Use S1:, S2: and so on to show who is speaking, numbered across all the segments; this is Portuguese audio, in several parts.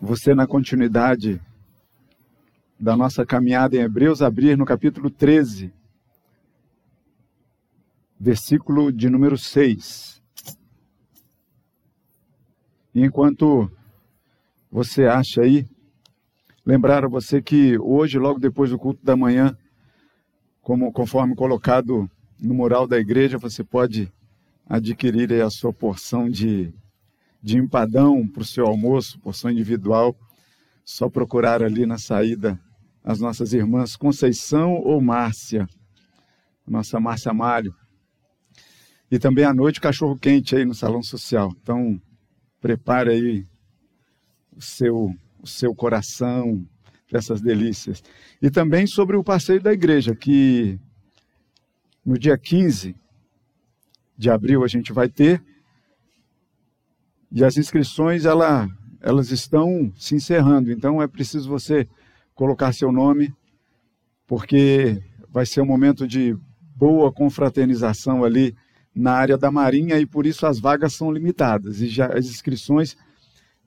S1: Você, na continuidade da nossa caminhada em Hebreus, abrir no capítulo 13, versículo de número 6. E enquanto você acha aí, lembrar a você que hoje, logo depois do culto da manhã, como, conforme colocado no mural da igreja, você pode adquirir a sua porção de de empadão para o seu almoço, porção individual, só procurar ali na saída as nossas irmãs Conceição ou Márcia, nossa Márcia Mário. E também à noite cachorro quente aí no salão social. Então, prepare aí o seu, o seu coração para essas delícias. E também sobre o passeio da igreja, que no dia 15 de abril a gente vai ter e as inscrições, ela, elas estão se encerrando, então é preciso você colocar seu nome, porque vai ser um momento de boa confraternização ali na área da Marinha e por isso as vagas são limitadas. E já as inscrições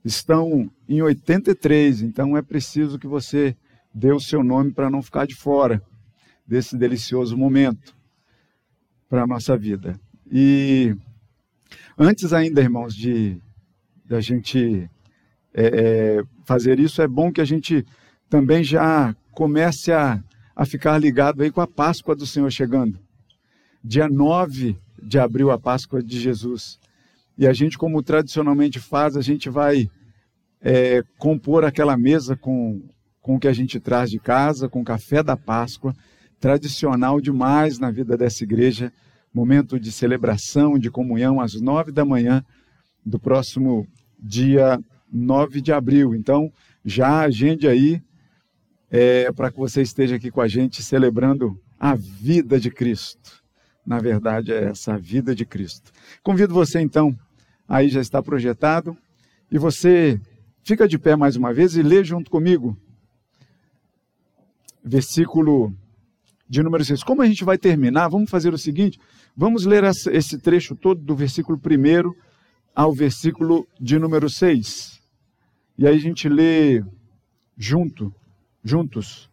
S1: estão em 83, então é preciso que você dê o seu nome para não ficar de fora desse delicioso momento para a nossa vida. E antes ainda, irmãos, de da gente é, é, fazer isso, é bom que a gente também já comece a, a ficar ligado aí com a Páscoa do Senhor chegando. Dia 9 de abril, a Páscoa de Jesus. E a gente, como tradicionalmente faz, a gente vai é, compor aquela mesa com, com o que a gente traz de casa, com o café da Páscoa, tradicional demais na vida dessa igreja, momento de celebração, de comunhão, às nove da manhã do próximo dia 9 de abril. Então, já agende aí é, para que você esteja aqui com a gente celebrando a vida de Cristo. Na verdade, é essa a vida de Cristo. Convido você então, aí já está projetado, e você fica de pé mais uma vez e lê junto comigo. Versículo de número 6. Como a gente vai terminar, vamos fazer o seguinte: vamos ler esse trecho todo do versículo 1 ao versículo de número 6. E aí a gente lê junto, juntos.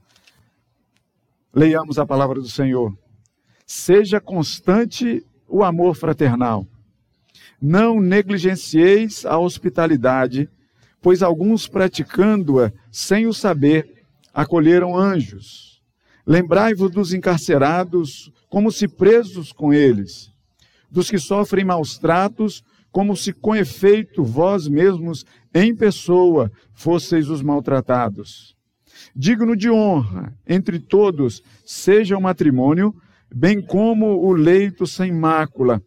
S1: Leiamos a palavra do Senhor. Seja constante o amor fraternal. Não negligencieis a hospitalidade, pois alguns praticando-a sem o saber, acolheram anjos. Lembrai-vos dos encarcerados, como se presos com eles, dos que sofrem maus tratos, como se com efeito vós mesmos em pessoa fosseis os maltratados. Digno de honra entre todos seja o matrimônio, bem como o leito sem mácula,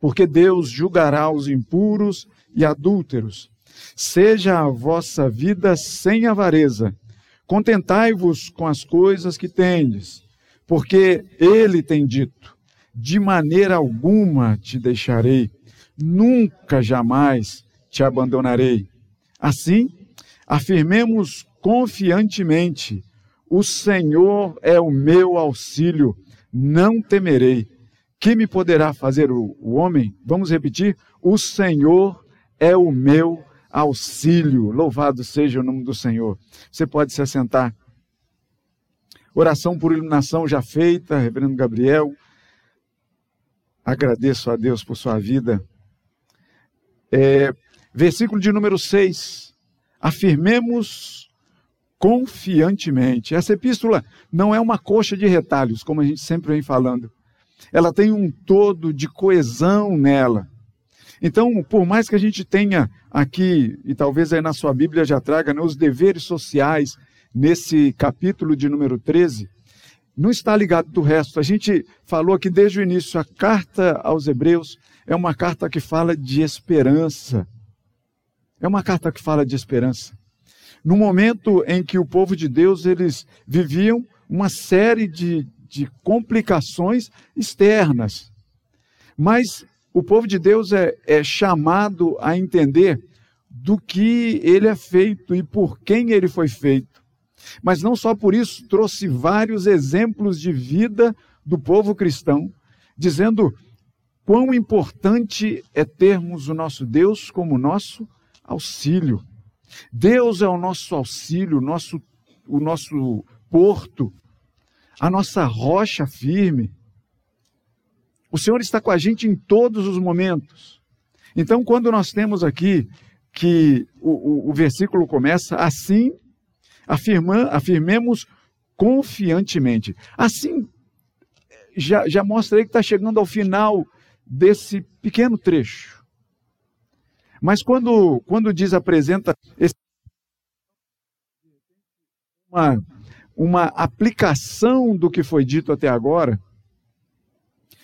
S1: porque Deus julgará os impuros e adúlteros. Seja a vossa vida sem avareza. Contentai-vos com as coisas que tendes, porque ele tem dito: de maneira alguma te deixarei nunca jamais te abandonarei. Assim, afirmemos confiantemente: o Senhor é o meu auxílio, não temerei. Que me poderá fazer o, o homem? Vamos repetir: o Senhor é o meu auxílio. Louvado seja o nome do Senhor. Você pode se assentar. Oração por iluminação já feita, Reverendo Gabriel. Agradeço a Deus por sua vida. É, versículo de número 6. Afirmemos confiantemente. Essa epístola não é uma coxa de retalhos, como a gente sempre vem falando. Ela tem um todo de coesão nela. Então, por mais que a gente tenha aqui, e talvez aí na sua Bíblia já traga, né, os deveres sociais, nesse capítulo de número 13, não está ligado do resto. A gente falou aqui desde o início, a carta aos Hebreus é uma carta que fala de esperança. É uma carta que fala de esperança. No momento em que o povo de Deus eles viviam uma série de, de complicações externas. Mas o povo de Deus é, é chamado a entender do que ele é feito e por quem ele foi feito. Mas não só por isso, trouxe vários exemplos de vida do povo cristão, dizendo quão importante é termos o nosso Deus como nosso auxílio. Deus é o nosso auxílio, nosso, o nosso porto, a nossa rocha firme. O Senhor está com a gente em todos os momentos. Então, quando nós temos aqui que o, o, o versículo começa assim, afirma, afirmemos confiantemente. Assim, já, já mostra aí que está chegando ao final desse pequeno trecho. Mas quando, quando diz, apresenta esse, uma, uma aplicação do que foi dito até agora,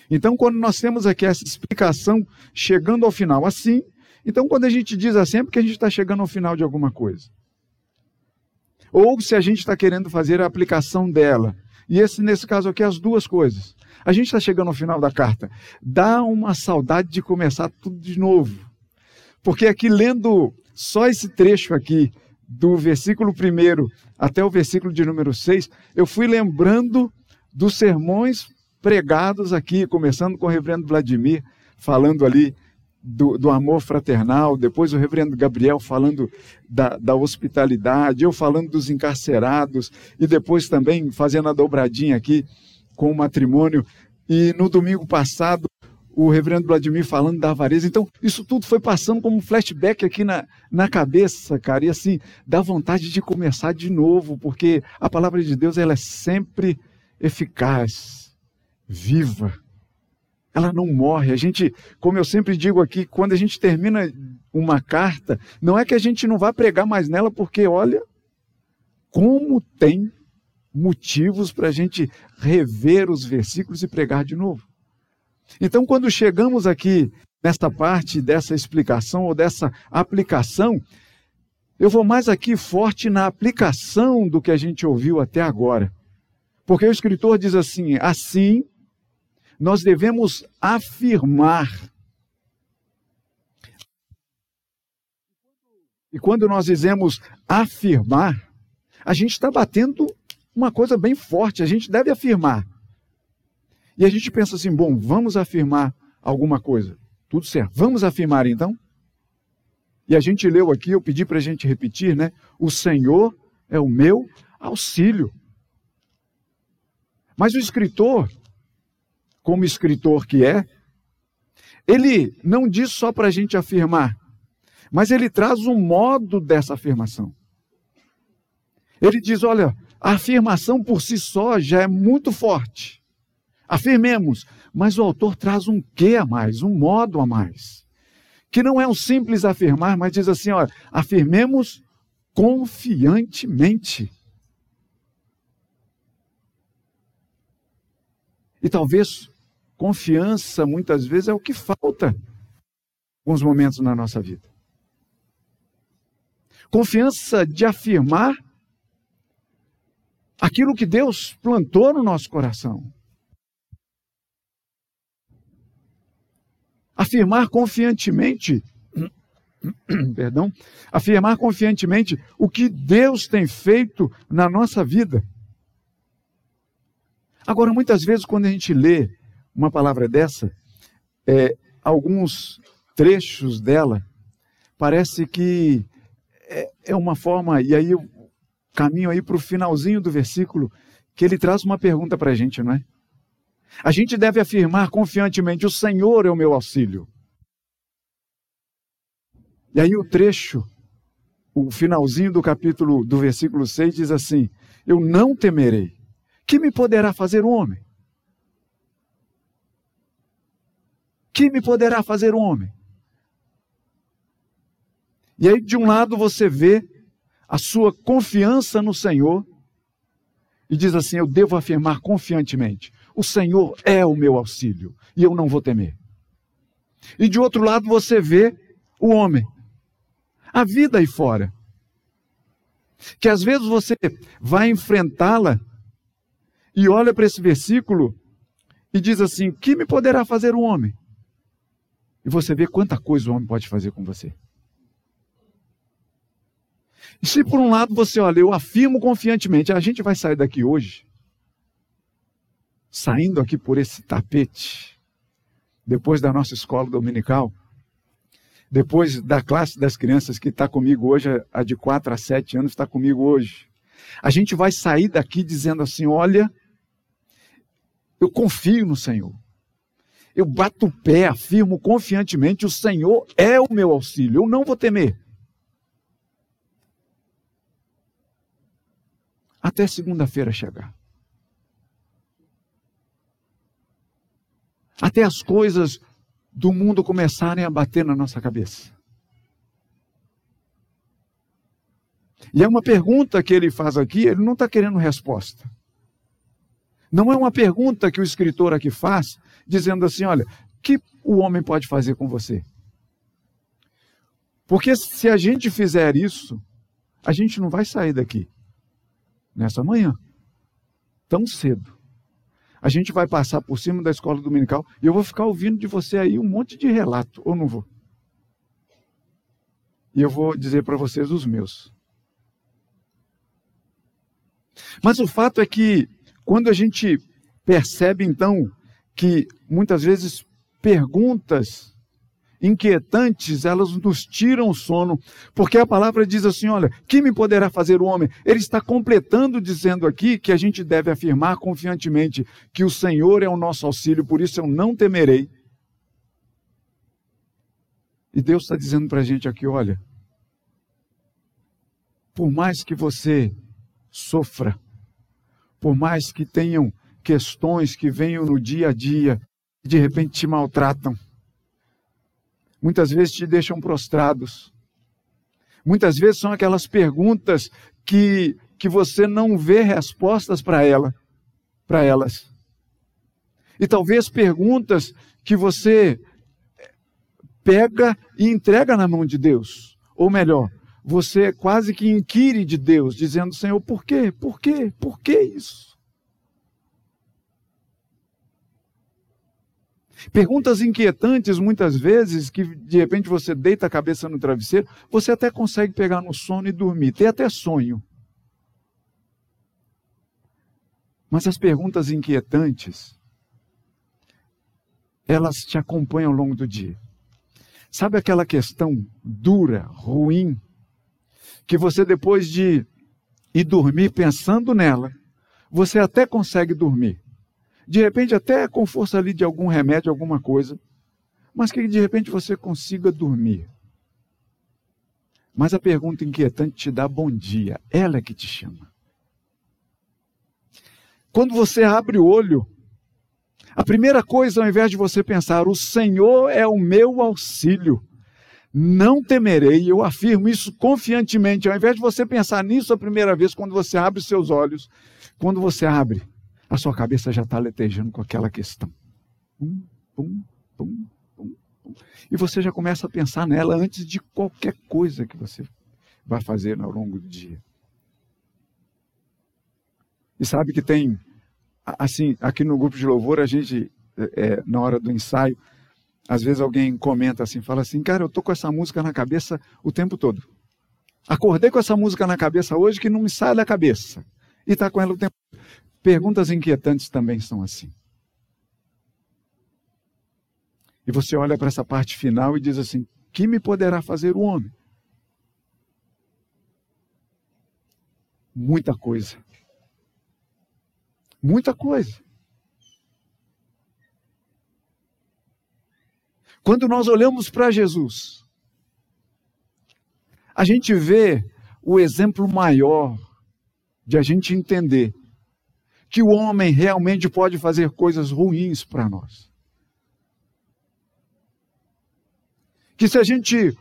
S1: então quando nós temos aqui essa explicação chegando ao final assim, então quando a gente diz assim é porque a gente está chegando ao final de alguma coisa. Ou se a gente está querendo fazer a aplicação dela. E esse, nesse caso aqui, as duas coisas. A gente está chegando ao final da carta. Dá uma saudade de começar tudo de novo. Porque aqui, lendo só esse trecho aqui, do versículo 1 até o versículo de número 6, eu fui lembrando dos sermões pregados aqui, começando com o reverendo Vladimir, falando ali do, do, amor fraternal, depois o reverendo Gabriel falando da, da, hospitalidade, eu falando dos encarcerados, e depois também fazendo a dobradinha aqui com o matrimônio. E no domingo passado, o reverendo Vladimir falando da avareza. Então, isso tudo foi passando como um flashback aqui na, na cabeça, cara. E assim, dá vontade de começar de novo, porque a palavra de Deus ela é sempre eficaz, viva ela não morre. A gente, como eu sempre digo aqui, quando a gente termina uma carta, não é que a gente não vá pregar mais nela, porque olha como tem motivos para a gente rever os versículos e pregar de novo. Então, quando chegamos aqui nesta parte dessa explicação ou dessa aplicação, eu vou mais aqui forte na aplicação do que a gente ouviu até agora. Porque o escritor diz assim: assim nós devemos afirmar. E quando nós dizemos afirmar, a gente está batendo uma coisa bem forte, a gente deve afirmar. E a gente pensa assim: bom, vamos afirmar alguma coisa. Tudo certo, vamos afirmar então? E a gente leu aqui, eu pedi para a gente repetir, né? O Senhor é o meu auxílio. Mas o escritor, como escritor que é, ele não diz só para a gente afirmar, mas ele traz um modo dessa afirmação. Ele diz: olha, a afirmação por si só já é muito forte. Afirmemos, mas o autor traz um quê a mais, um modo a mais. Que não é um simples afirmar, mas diz assim: olha, afirmemos confiantemente. E talvez Confiança, muitas vezes, é o que falta em alguns momentos na nossa vida. Confiança de afirmar aquilo que Deus plantou no nosso coração. Afirmar confiantemente, perdão, afirmar confiantemente o que Deus tem feito na nossa vida. Agora, muitas vezes, quando a gente lê uma palavra dessa, é, alguns trechos dela, parece que é, é uma forma, e aí eu caminho aí para o finalzinho do versículo, que ele traz uma pergunta para a gente, não é? A gente deve afirmar confiantemente: o Senhor é o meu auxílio. E aí o trecho, o finalzinho do capítulo, do versículo 6 diz assim: Eu não temerei. Que me poderá fazer o homem? que me poderá fazer um homem? E aí, de um lado, você vê a sua confiança no Senhor e diz assim: Eu devo afirmar confiantemente: O Senhor é o meu auxílio e eu não vou temer. E de outro lado, você vê o homem, a vida aí fora, que às vezes você vai enfrentá-la e olha para esse versículo e diz assim: Que me poderá fazer um homem? E você vê quanta coisa o homem pode fazer com você. E se por um lado você olha, eu afirmo confiantemente, a gente vai sair daqui hoje, saindo aqui por esse tapete, depois da nossa escola dominical, depois da classe das crianças que está comigo hoje, a de 4 a 7 anos está comigo hoje. A gente vai sair daqui dizendo assim: olha, eu confio no Senhor. Eu bato o pé, afirmo confiantemente: o Senhor é o meu auxílio, eu não vou temer. Até segunda-feira chegar. Até as coisas do mundo começarem a bater na nossa cabeça. E é uma pergunta que ele faz aqui, ele não está querendo resposta. Não é uma pergunta que o escritor aqui faz, dizendo assim: olha, que o homem pode fazer com você? Porque se a gente fizer isso, a gente não vai sair daqui nessa manhã, tão cedo. A gente vai passar por cima da escola dominical e eu vou ficar ouvindo de você aí um monte de relato, ou não vou? E eu vou dizer para vocês os meus. Mas o fato é que, quando a gente percebe, então, que muitas vezes perguntas inquietantes, elas nos tiram o sono, porque a palavra diz assim: olha, que me poderá fazer o homem? Ele está completando dizendo aqui que a gente deve afirmar confiantemente que o Senhor é o nosso auxílio, por isso eu não temerei. E Deus está dizendo para a gente aqui: olha, por mais que você sofra. Por mais que tenham questões que venham no dia a dia, de repente te maltratam. Muitas vezes te deixam prostrados. Muitas vezes são aquelas perguntas que, que você não vê respostas para ela, para elas. E talvez perguntas que você pega e entrega na mão de Deus. Ou melhor, você quase que inquire de Deus, dizendo: Senhor, por quê? Por quê? Por que isso? Perguntas inquietantes, muitas vezes, que de repente você deita a cabeça no travesseiro, você até consegue pegar no sono e dormir, tem até sonho. Mas as perguntas inquietantes, elas te acompanham ao longo do dia. Sabe aquela questão dura, ruim, que você depois de ir dormir pensando nela, você até consegue dormir. De repente, até com força ali de algum remédio, alguma coisa, mas que de repente você consiga dormir. Mas a pergunta inquietante te dá bom dia, ela é que te chama. Quando você abre o olho, a primeira coisa, ao invés de você pensar, o Senhor é o meu auxílio, não temerei, eu afirmo isso confiantemente, ao invés de você pensar nisso a primeira vez, quando você abre seus olhos, quando você abre, a sua cabeça já está letejando com aquela questão. Pum, pum, pum, pum, pum. E você já começa a pensar nela antes de qualquer coisa que você vai fazer ao longo do dia. E sabe que tem, assim, aqui no grupo de louvor, a gente, é, na hora do ensaio, às vezes alguém comenta assim, fala assim, cara, eu tô com essa música na cabeça o tempo todo. Acordei com essa música na cabeça hoje que não me sai da cabeça. E está com ela o tempo. Perguntas inquietantes também são assim. E você olha para essa parte final e diz assim: que me poderá fazer o homem? Muita coisa. Muita coisa. Quando nós olhamos para Jesus, a gente vê o exemplo maior de a gente entender que o homem realmente pode fazer coisas ruins para nós. Que se a gente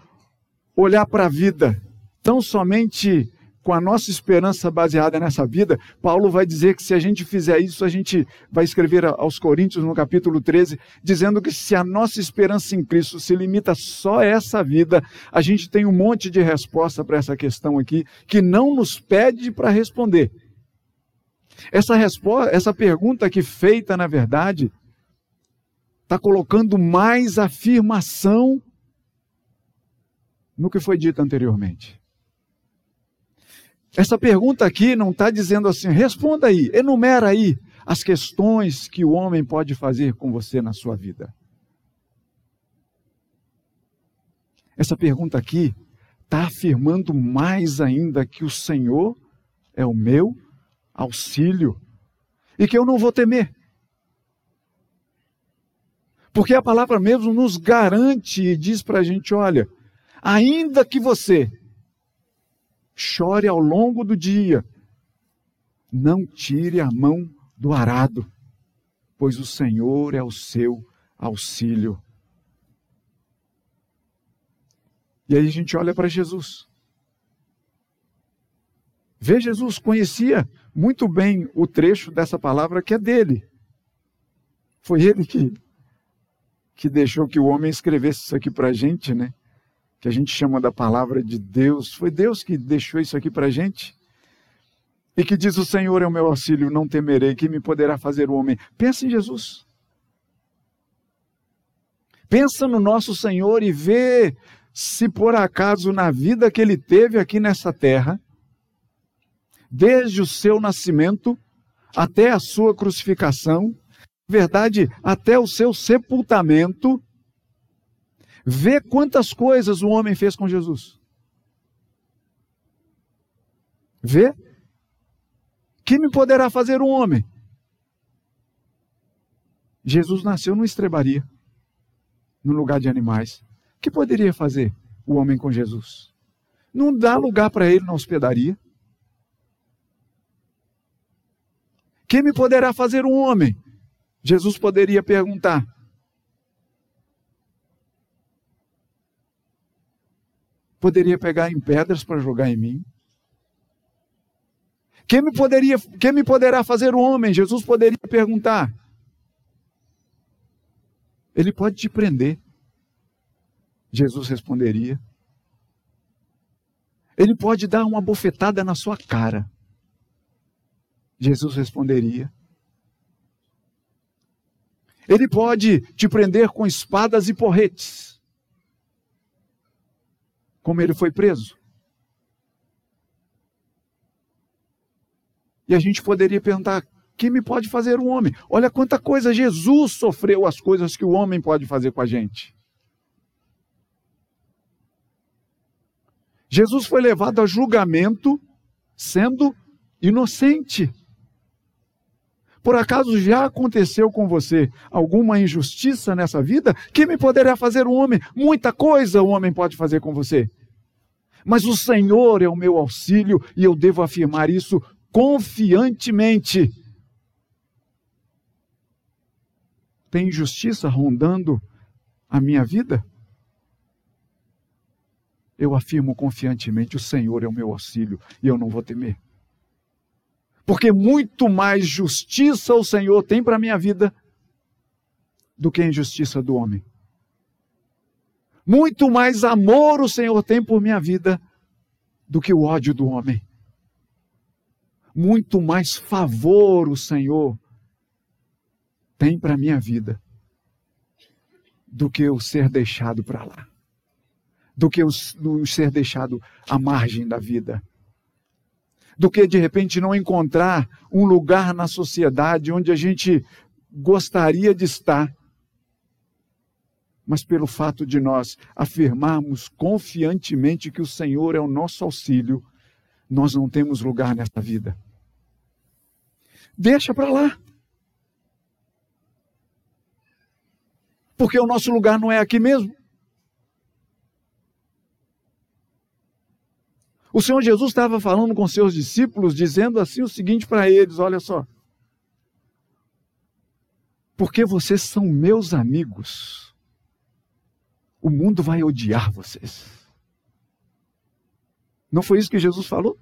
S1: olhar para a vida tão somente com a nossa esperança baseada nessa vida, Paulo vai dizer que se a gente fizer isso, a gente vai escrever aos Coríntios no capítulo 13, dizendo que se a nossa esperança em Cristo se limita só a essa vida, a gente tem um monte de resposta para essa questão aqui que não nos pede para responder. Essa resposta, essa pergunta aqui feita, na verdade, está colocando mais afirmação no que foi dito anteriormente. Essa pergunta aqui não está dizendo assim, responda aí, enumera aí as questões que o homem pode fazer com você na sua vida. Essa pergunta aqui está afirmando mais ainda que o Senhor é o meu auxílio e que eu não vou temer. Porque a palavra mesmo nos garante e diz para a gente: olha, ainda que você chore ao longo do dia, não tire a mão do arado, pois o Senhor é o seu auxílio. E aí a gente olha para Jesus. Vê, Jesus conhecia muito bem o trecho dessa palavra que é dele. Foi ele que, que deixou que o homem escrevesse isso aqui para a gente, né? Que a gente chama da palavra de Deus. Foi Deus que deixou isso aqui para a gente. E que diz: O Senhor é o meu auxílio, não temerei, que me poderá fazer o homem. Pensa em Jesus. Pensa no nosso Senhor e vê se por acaso na vida que ele teve aqui nessa terra, desde o seu nascimento até a sua crucificação, verdade, até o seu sepultamento, vê quantas coisas o homem fez com Jesus. Vê? Que me poderá fazer um homem? Jesus nasceu numa estrebaria, no lugar de animais. O que poderia fazer o homem com Jesus? Não dá lugar para ele na hospedaria. Que me poderá fazer um homem? Jesus poderia perguntar. Poderia pegar em pedras para jogar em mim. Quem me, poderia, quem me poderá fazer um homem? Jesus poderia perguntar. Ele pode te prender. Jesus responderia. Ele pode dar uma bofetada na sua cara. Jesus responderia. Ele pode te prender com espadas e porretes, como ele foi preso. E a gente poderia perguntar: que me pode fazer um homem? Olha quanta coisa Jesus sofreu, as coisas que o homem pode fazer com a gente. Jesus foi levado a julgamento sendo inocente. Por acaso já aconteceu com você alguma injustiça nessa vida? Que me poderá fazer um homem? Muita coisa o homem pode fazer com você. Mas o Senhor é o meu auxílio e eu devo afirmar isso confiantemente. Tem injustiça rondando a minha vida? Eu afirmo confiantemente: o Senhor é o meu auxílio e eu não vou temer. Porque muito mais justiça o Senhor tem para a minha vida do que a injustiça do homem. Muito mais amor o Senhor tem por minha vida do que o ódio do homem. Muito mais favor o Senhor tem para minha vida do que o ser deixado para lá, do que o ser deixado à margem da vida do que de repente não encontrar um lugar na sociedade onde a gente gostaria de estar. Mas pelo fato de nós afirmarmos confiantemente que o Senhor é o nosso auxílio, nós não temos lugar nesta vida. Deixa para lá. Porque o nosso lugar não é aqui mesmo. O Senhor Jesus estava falando com seus discípulos, dizendo assim o seguinte para eles: olha só. Porque vocês são meus amigos, o mundo vai odiar vocês. Não foi isso que Jesus falou?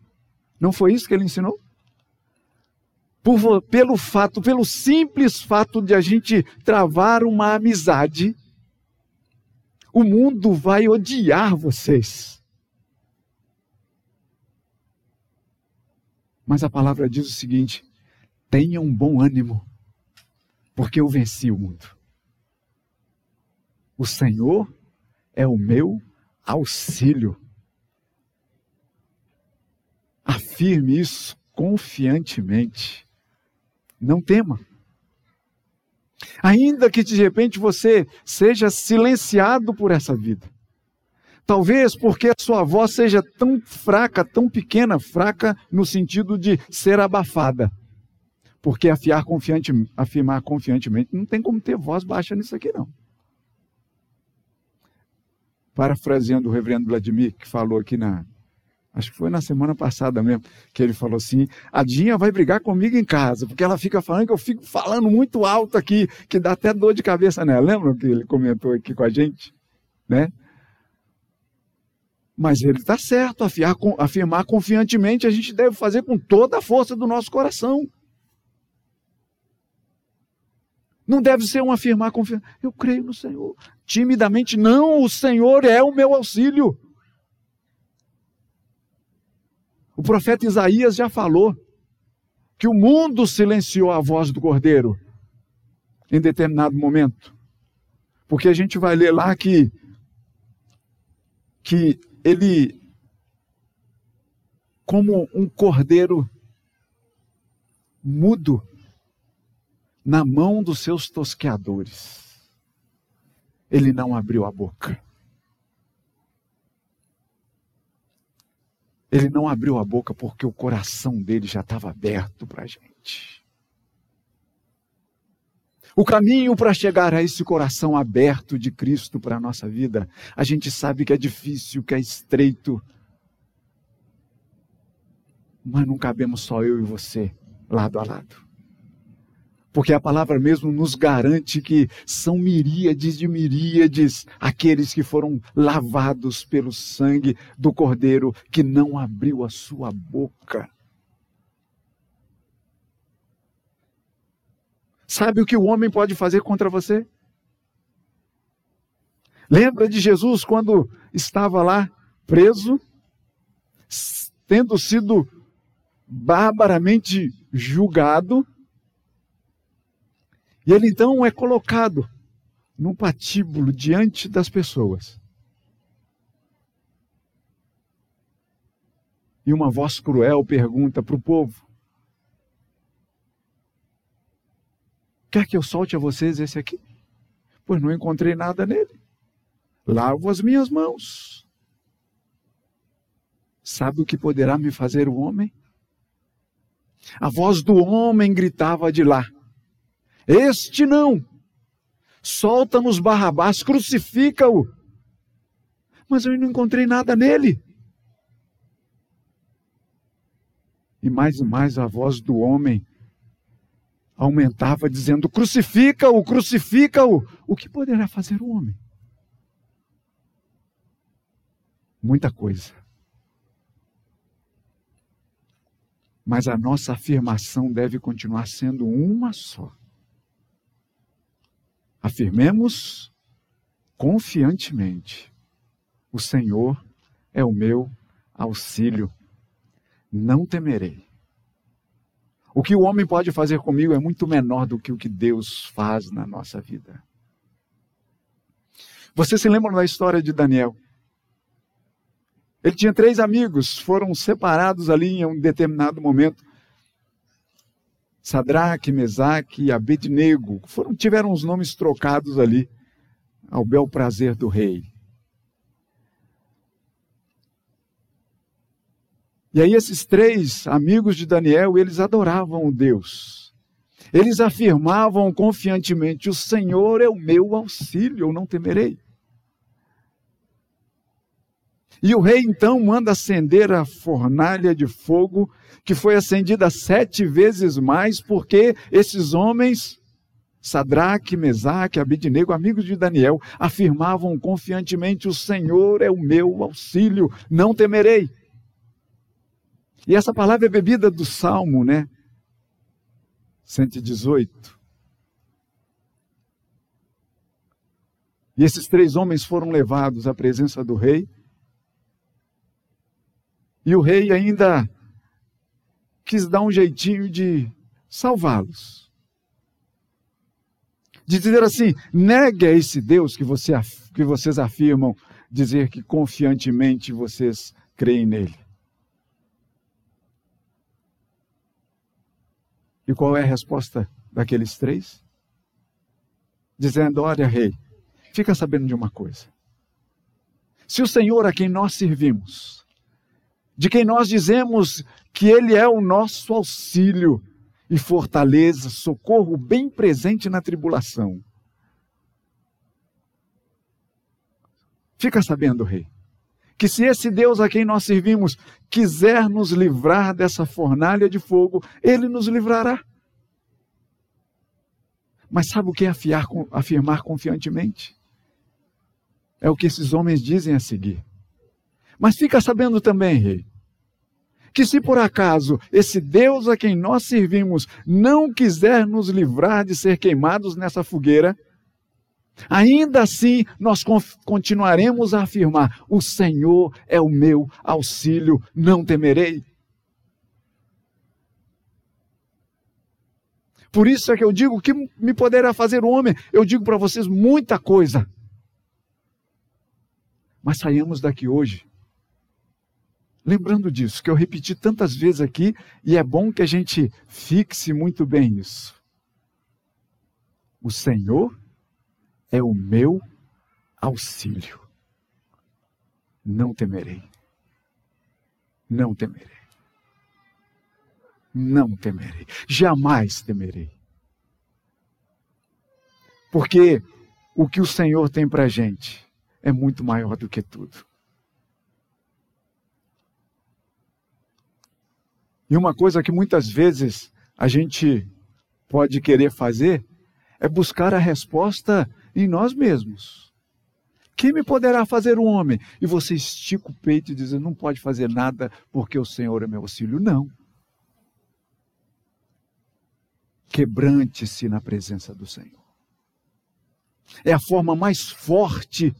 S1: Não foi isso que ele ensinou? Por, pelo fato, pelo simples fato de a gente travar uma amizade, o mundo vai odiar vocês. Mas a palavra diz o seguinte: tenha um bom ânimo, porque eu venci o mundo. O Senhor é o meu auxílio. Afirme isso confiantemente. Não tema. Ainda que de repente você seja silenciado por essa vida, Talvez porque a sua voz seja tão fraca, tão pequena, fraca no sentido de ser abafada. Porque afiar confiante, afirmar confiantemente não tem como ter voz baixa nisso aqui, não. Parafraseando o reverendo Vladimir, que falou aqui na. Acho que foi na semana passada mesmo, que ele falou assim: a Dinha vai brigar comigo em casa, porque ela fica falando que eu fico falando muito alto aqui, que dá até dor de cabeça nela. Lembram que ele comentou aqui com a gente? Né? Mas ele está certo, afirmar, afirmar confiantemente a gente deve fazer com toda a força do nosso coração. Não deve ser um afirmar confiante. Eu creio no Senhor. Timidamente, não, o Senhor é o meu auxílio. O profeta Isaías já falou que o mundo silenciou a voz do cordeiro em determinado momento. Porque a gente vai ler lá que, que ele, como um cordeiro mudo, na mão dos seus tosqueadores. Ele não abriu a boca. Ele não abriu a boca porque o coração dele já estava aberto para a gente. O caminho para chegar a esse coração aberto de Cristo para a nossa vida, a gente sabe que é difícil, que é estreito, mas não cabemos só eu e você, lado a lado. Porque a palavra mesmo nos garante que são miríades de miríades aqueles que foram lavados pelo sangue do Cordeiro que não abriu a sua boca. Sabe o que o homem pode fazer contra você? Lembra de Jesus quando estava lá preso, tendo sido barbaramente julgado? E ele então é colocado num patíbulo diante das pessoas. E uma voz cruel pergunta para o povo: Quer que eu solte a vocês esse aqui? Pois não encontrei nada nele. Lavo as minhas mãos. Sabe o que poderá me fazer o homem? A voz do homem gritava de lá. Este não. Solta-nos Barrabás, crucifica-o. Mas eu não encontrei nada nele. E mais e mais a voz do homem aumentava, dizendo: Crucifica-o, crucifica-o. O que poderá fazer o homem? Muita coisa. Mas a nossa afirmação deve continuar sendo uma só. Afirmemos confiantemente: O Senhor é o meu auxílio, não temerei. O que o homem pode fazer comigo é muito menor do que o que Deus faz na nossa vida. Você se lembra da história de Daniel? Ele tinha três amigos, foram separados ali em um determinado momento. Sadraque, Mesaque e Abednego foram, tiveram os nomes trocados ali ao bel prazer do rei. E aí esses três amigos de Daniel, eles adoravam Deus. Eles afirmavam confiantemente: "O Senhor é o meu auxílio, eu não temerei". E o rei então manda acender a fornalha de fogo, que foi acendida sete vezes mais, porque esses homens, Sadraque, Mesaque, Abidnego, amigos de Daniel, afirmavam confiantemente: O Senhor é o meu auxílio, não temerei. E essa palavra é bebida do Salmo, né? 118. E esses três homens foram levados à presença do rei e o rei ainda quis dar um jeitinho de salvá-los. De dizer assim: negue a esse Deus que, você, que vocês afirmam dizer que confiantemente vocês creem nele. E qual é a resposta daqueles três? Dizendo: Olha, rei, fica sabendo de uma coisa. Se o Senhor a quem nós servimos, de quem nós dizemos que Ele é o nosso auxílio e fortaleza, socorro bem presente na tribulação. Fica sabendo, Rei, que se esse Deus a quem nós servimos quiser nos livrar dessa fornalha de fogo, Ele nos livrará. Mas sabe o que é afiar, afirmar confiantemente? É o que esses homens dizem a seguir. Mas fica sabendo também, rei, que se por acaso esse Deus a quem nós servimos não quiser nos livrar de ser queimados nessa fogueira, ainda assim nós continuaremos a afirmar: o Senhor é o meu auxílio, não temerei. Por isso é que eu digo: o que me poderá fazer o homem? Eu digo para vocês muita coisa. Mas saímos daqui hoje lembrando disso, que eu repeti tantas vezes aqui, e é bom que a gente fixe muito bem isso. O Senhor é o meu auxílio. Não temerei. Não temerei. Não temerei. Jamais temerei. Porque o que o Senhor tem para a gente é muito maior do que tudo. E uma coisa que muitas vezes a gente pode querer fazer é buscar a resposta em nós mesmos. Quem me poderá fazer um homem? E você estica o peito e diz: Não pode fazer nada porque o Senhor é meu auxílio. Não. Quebrante-se na presença do Senhor. É a forma mais forte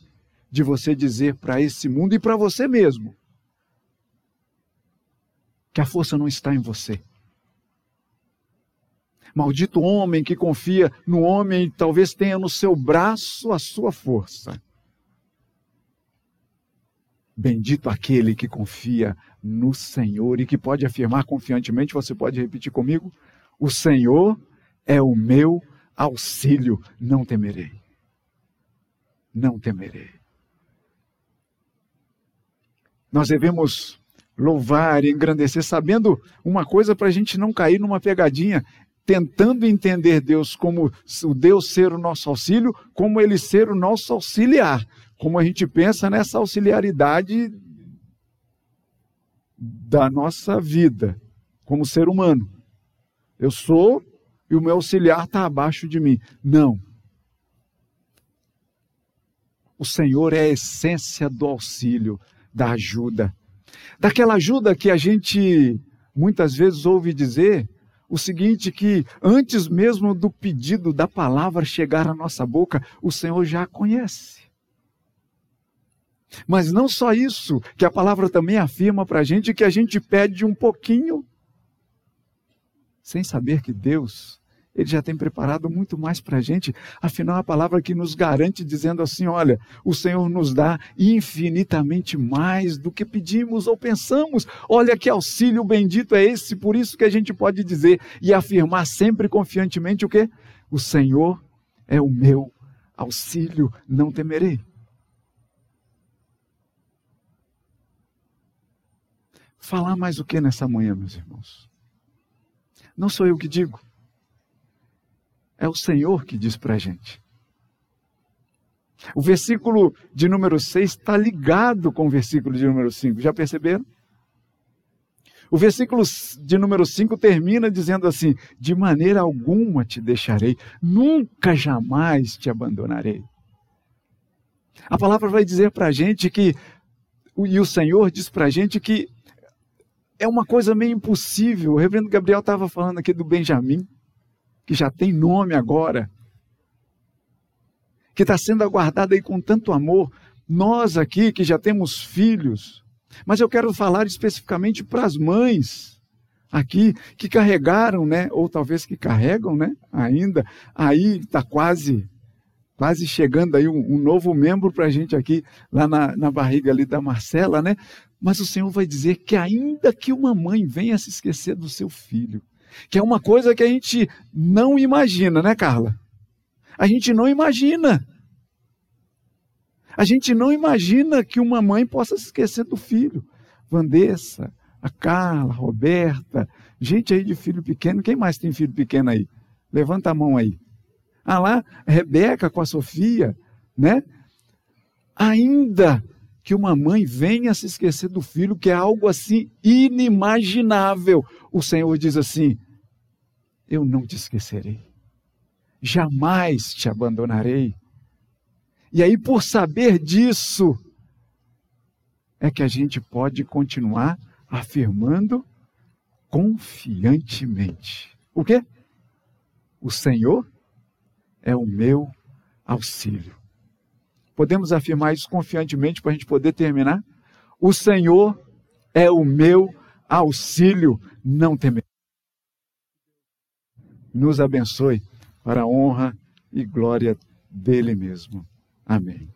S1: de você dizer para esse mundo e para você mesmo que a força não está em você. Maldito homem que confia no homem e talvez tenha no seu braço a sua força. Bendito aquele que confia no Senhor e que pode afirmar confiantemente, você pode repetir comigo? O Senhor é o meu auxílio, não temerei. Não temerei. Nós devemos louvar e engrandecer, sabendo uma coisa para a gente não cair numa pegadinha, tentando entender Deus como o Deus ser o nosso auxílio, como ele ser o nosso auxiliar, como a gente pensa nessa auxiliaridade da nossa vida como ser humano. Eu sou e o meu auxiliar está abaixo de mim. Não. O Senhor é a essência do auxílio, da ajuda. Daquela ajuda que a gente muitas vezes ouve dizer o seguinte: que antes mesmo do pedido da palavra chegar à nossa boca, o Senhor já conhece. Mas não só isso, que a palavra também afirma para a gente que a gente pede um pouquinho, sem saber que Deus ele já tem preparado muito mais para a gente. Afinal, a palavra que nos garante, dizendo assim: olha, o Senhor nos dá infinitamente mais do que pedimos ou pensamos. Olha que auxílio bendito é esse, por isso que a gente pode dizer e afirmar sempre confiantemente o quê? O Senhor é o meu auxílio, não temerei. Falar mais o que nessa manhã, meus irmãos? Não sou eu que digo. É o Senhor que diz para a gente. O versículo de número 6 está ligado com o versículo de número 5. Já perceberam? O versículo de número 5 termina dizendo assim: De maneira alguma te deixarei, nunca jamais te abandonarei. A palavra vai dizer para a gente que, e o Senhor diz para a gente que é uma coisa meio impossível. O reverendo Gabriel estava falando aqui do Benjamim que já tem nome agora, que está sendo aguardada aí com tanto amor. Nós aqui que já temos filhos, mas eu quero falar especificamente para as mães aqui que carregaram, né, ou talvez que carregam, né, ainda. Aí está quase, quase chegando aí um, um novo membro para a gente aqui lá na, na barriga ali da Marcela, né? Mas o Senhor vai dizer que ainda que uma mãe venha se esquecer do seu filho, que é uma coisa que a gente não imagina, né, Carla? A gente não imagina. A gente não imagina que uma mãe possa se esquecer do filho. Vandessa, a Carla, a Roberta, gente aí de filho pequeno. Quem mais tem filho pequeno aí? Levanta a mão aí. Ah lá, Rebeca com a Sofia, né? Ainda que uma mãe venha se esquecer do filho, que é algo assim inimaginável. O Senhor diz assim: Eu não te esquecerei, jamais te abandonarei. E aí, por saber disso, é que a gente pode continuar afirmando confiantemente. O quê? O Senhor é o meu auxílio. Podemos afirmar isso confiantemente para a gente poder terminar? O Senhor é o meu auxílio, não temer. Nos abençoe para a honra e glória dele mesmo. Amém.